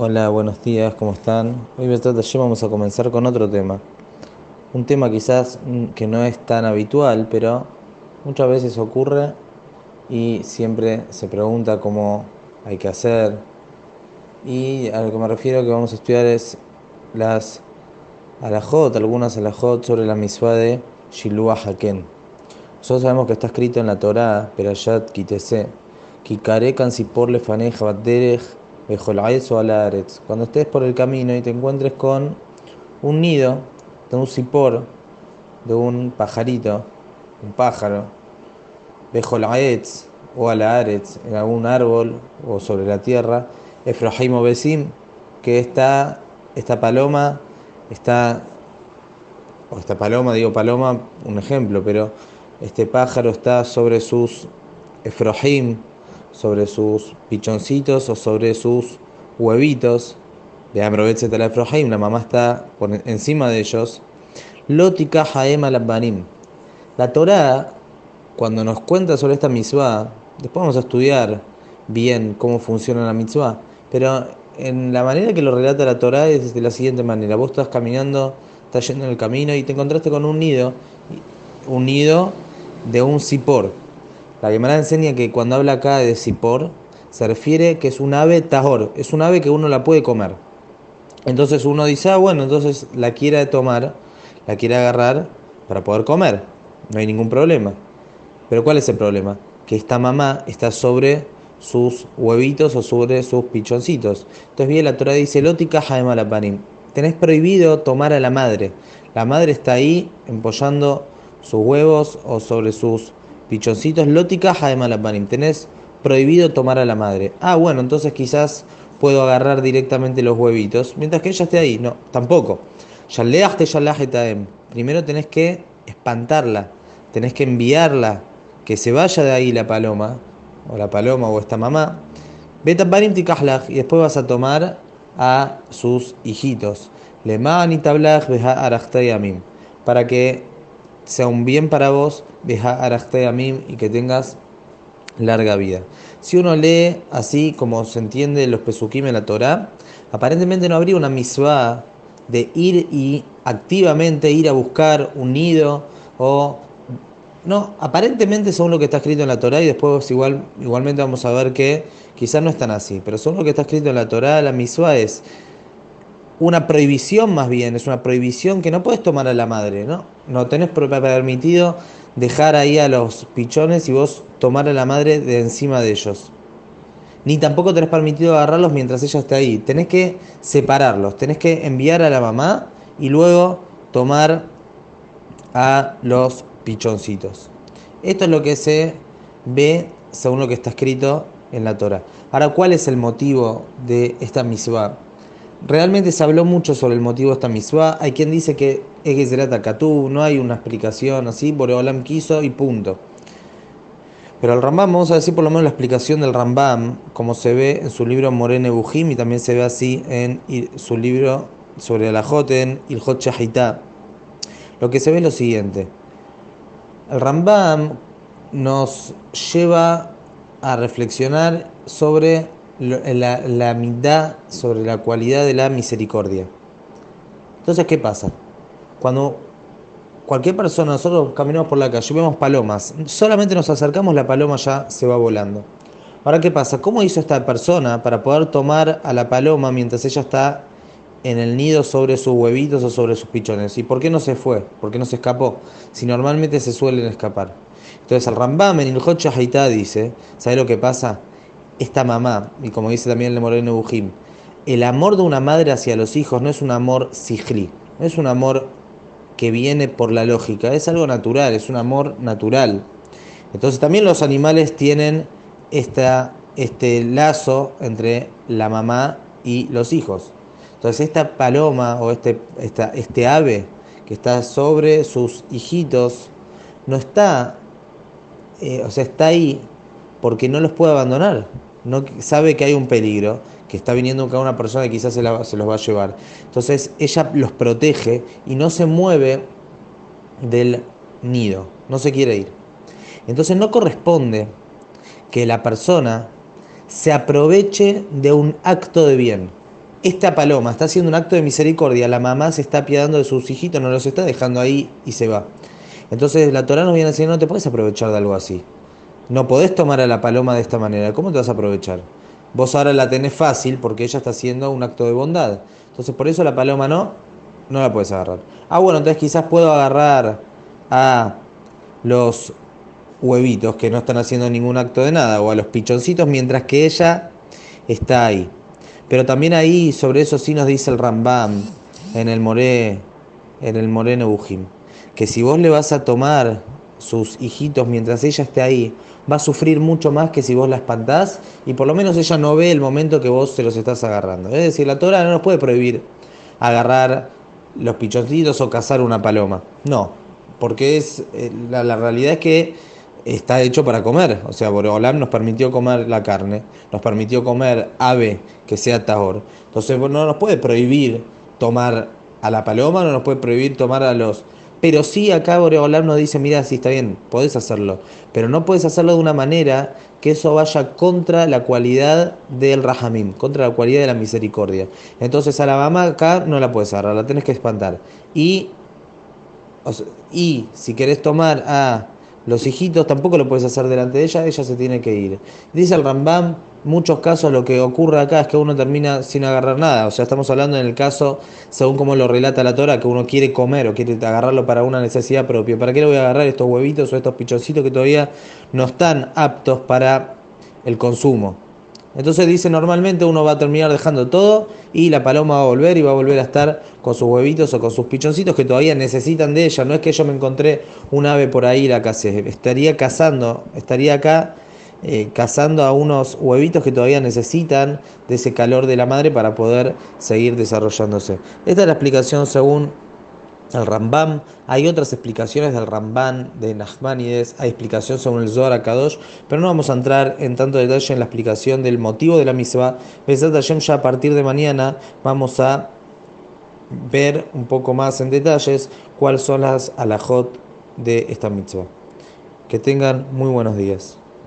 Hola, buenos días, ¿cómo están? Hoy vamos a comenzar con otro tema. Un tema quizás mm, que no es tan habitual, pero muchas veces ocurre y siempre se pregunta cómo hay que hacer. Y a lo que me refiero que vamos a estudiar es las alajot, algunas alajot sobre la misua de Shilua Haken. Nosotros sabemos que está escrito en la Torah, Perashat Kitese, Kikare Kansipor Lefaneja Baderech cuando estés por el camino y te encuentres con un nido de un cipor, de un pajarito, un pájaro, Bejolaetz o Alaaretz, en algún árbol o sobre la tierra, Efraim o Besim, que está, esta paloma está, o esta paloma, digo paloma, un ejemplo, pero este pájaro está sobre sus Efraim, sobre sus pichoncitos o sobre sus huevitos de Amrovetze Efrohaim, la mamá está por encima de ellos. Lótica Haem Alabanim. La Torah, cuando nos cuenta sobre esta mitzvah, después vamos a estudiar bien cómo funciona la mitzvah, pero en la manera que lo relata la Torah es de la siguiente manera: vos estás caminando, estás yendo en el camino y te encontraste con un nido, un nido de un cipor la Gemara enseña que cuando habla acá de Sipor, se refiere que es un ave tahor, es un ave que uno la puede comer. Entonces uno dice, ah, bueno, entonces la quiere tomar, la quiere agarrar para poder comer. No hay ningún problema. Pero ¿cuál es el problema? Que esta mamá está sobre sus huevitos o sobre sus pichoncitos. Entonces bien, la Torah dice, lótica malapanim. Tenés prohibido tomar a la madre. La madre está ahí empollando sus huevos o sobre sus pichoncitos, lótica de malapanim. Tenés prohibido tomar a la madre. Ah, bueno, entonces quizás puedo agarrar directamente los huevitos, mientras que ella esté ahí. No, tampoco. Primero tenés que espantarla, tenés que enviarla, que se vaya de ahí la paloma, o la paloma o esta mamá. y después vas a tomar a sus hijitos. Para que sea un bien para vos, deja a mí y que tengas larga vida. Si uno lee así como se entiende los pesukim en la Torah, aparentemente no habría una misvá de ir y activamente ir a buscar un nido o no, aparentemente según lo que está escrito en la Torah y después igual, igualmente vamos a ver que quizás no es tan así, pero según lo que está escrito en la Torah, la misvá es una prohibición más bien, es una prohibición que no puedes tomar a la madre, ¿no? No tenés permitido dejar ahí a los pichones y vos tomar a la madre de encima de ellos. Ni tampoco tenés permitido agarrarlos mientras ella esté ahí. Tenés que separarlos, tenés que enviar a la mamá y luego tomar a los pichoncitos. Esto es lo que se ve según lo que está escrito en la Torah. Ahora, ¿cuál es el motivo de esta misma? Realmente se habló mucho sobre el motivo de esta misua. Hay quien dice que es que será Takatú, no hay una explicación así, Boreolam quiso y punto. Pero el Rambam, vamos a decir por lo menos la explicación del Rambam, como se ve en su libro Morene Bujim y también se ve así en su libro sobre la Joten, Ilhot Shahitá. Lo que se ve es lo siguiente: el Rambam nos lleva a reflexionar sobre la, la sobre la cualidad de la misericordia. Entonces, ¿qué pasa? Cuando cualquier persona, nosotros caminamos por la calle, vemos palomas, solamente nos acercamos, la paloma ya se va volando. Ahora, ¿qué pasa? ¿Cómo hizo esta persona para poder tomar a la paloma mientras ella está en el nido sobre sus huevitos o sobre sus pichones? ¿Y por qué no se fue? ¿Por qué no se escapó? Si normalmente se suelen escapar. Entonces el Rambam en el Hot dice, ¿sabe lo que pasa? Esta mamá, y como dice también el Moreno Bujim, el amor de una madre hacia los hijos no es un amor sigli, no es un amor que viene por la lógica, es algo natural, es un amor natural. Entonces también los animales tienen esta, este lazo entre la mamá y los hijos. Entonces esta paloma o este, esta, este ave que está sobre sus hijitos no está, eh, o sea, está ahí porque no los puede abandonar no sabe que hay un peligro, que está viniendo una persona que quizás se, se los va a llevar. Entonces ella los protege y no se mueve del nido, no se quiere ir. Entonces no corresponde que la persona se aproveche de un acto de bien. esta paloma está haciendo un acto de misericordia, la mamá se está apiadando de sus hijitos, no los está dejando ahí y se va. Entonces la Torah nos viene a decir, no te puedes aprovechar de algo así. No podés tomar a la paloma de esta manera. ¿Cómo te vas a aprovechar? Vos ahora la tenés fácil porque ella está haciendo un acto de bondad. Entonces por eso la paloma no, no la puedes agarrar. Ah, bueno, entonces quizás puedo agarrar a los huevitos que no están haciendo ningún acto de nada o a los pichoncitos mientras que ella está ahí. Pero también ahí sobre eso sí nos dice el Rambam en el Moré, en el Moré Nebuchim, que si vos le vas a tomar sus hijitos mientras ella esté ahí, va a sufrir mucho más que si vos la espantás y por lo menos ella no ve el momento que vos se los estás agarrando. Es decir, la Torah no nos puede prohibir agarrar los pichoncitos o cazar una paloma. No, porque es eh, la, la realidad es que está hecho para comer. O sea, Boreolam nos permitió comer la carne, nos permitió comer ave que sea tahor. Entonces no nos puede prohibir tomar a la paloma, no nos puede prohibir tomar a los... Pero sí acá Boreolam nos dice, mira, sí está bien, podés hacerlo, pero no puedes hacerlo de una manera que eso vaya contra la cualidad del Rahamim, contra la cualidad de la misericordia. Entonces a la mamá acá no la puedes agarrar, la tenés que espantar. Y, y si querés tomar a los hijitos tampoco lo puedes hacer delante de ella, ella se tiene que ir. Dice el Rambam, muchos casos lo que ocurre acá es que uno termina sin agarrar nada. O sea, estamos hablando en el caso, según como lo relata la Torah, que uno quiere comer o quiere agarrarlo para una necesidad propia. ¿Para qué le voy a agarrar estos huevitos o estos pichoncitos que todavía no están aptos para el consumo? Entonces dice, normalmente uno va a terminar dejando todo y la paloma va a volver y va a volver a estar con sus huevitos o con sus pichoncitos que todavía necesitan de ella. No es que yo me encontré un ave por ahí la casé. Estaría cazando, estaría acá eh, cazando a unos huevitos que todavía necesitan de ese calor de la madre para poder seguir desarrollándose. Esta es la explicación según el Rambam, hay otras explicaciones del Rambam, de Nachmanides, hay explicación sobre el Zohar Kadosh, pero no vamos a entrar en tanto detalle en la explicación del motivo de la misma. ya a partir de mañana vamos a ver un poco más en detalles cuáles son las alajot de esta mitzvah. Que tengan muy buenos días.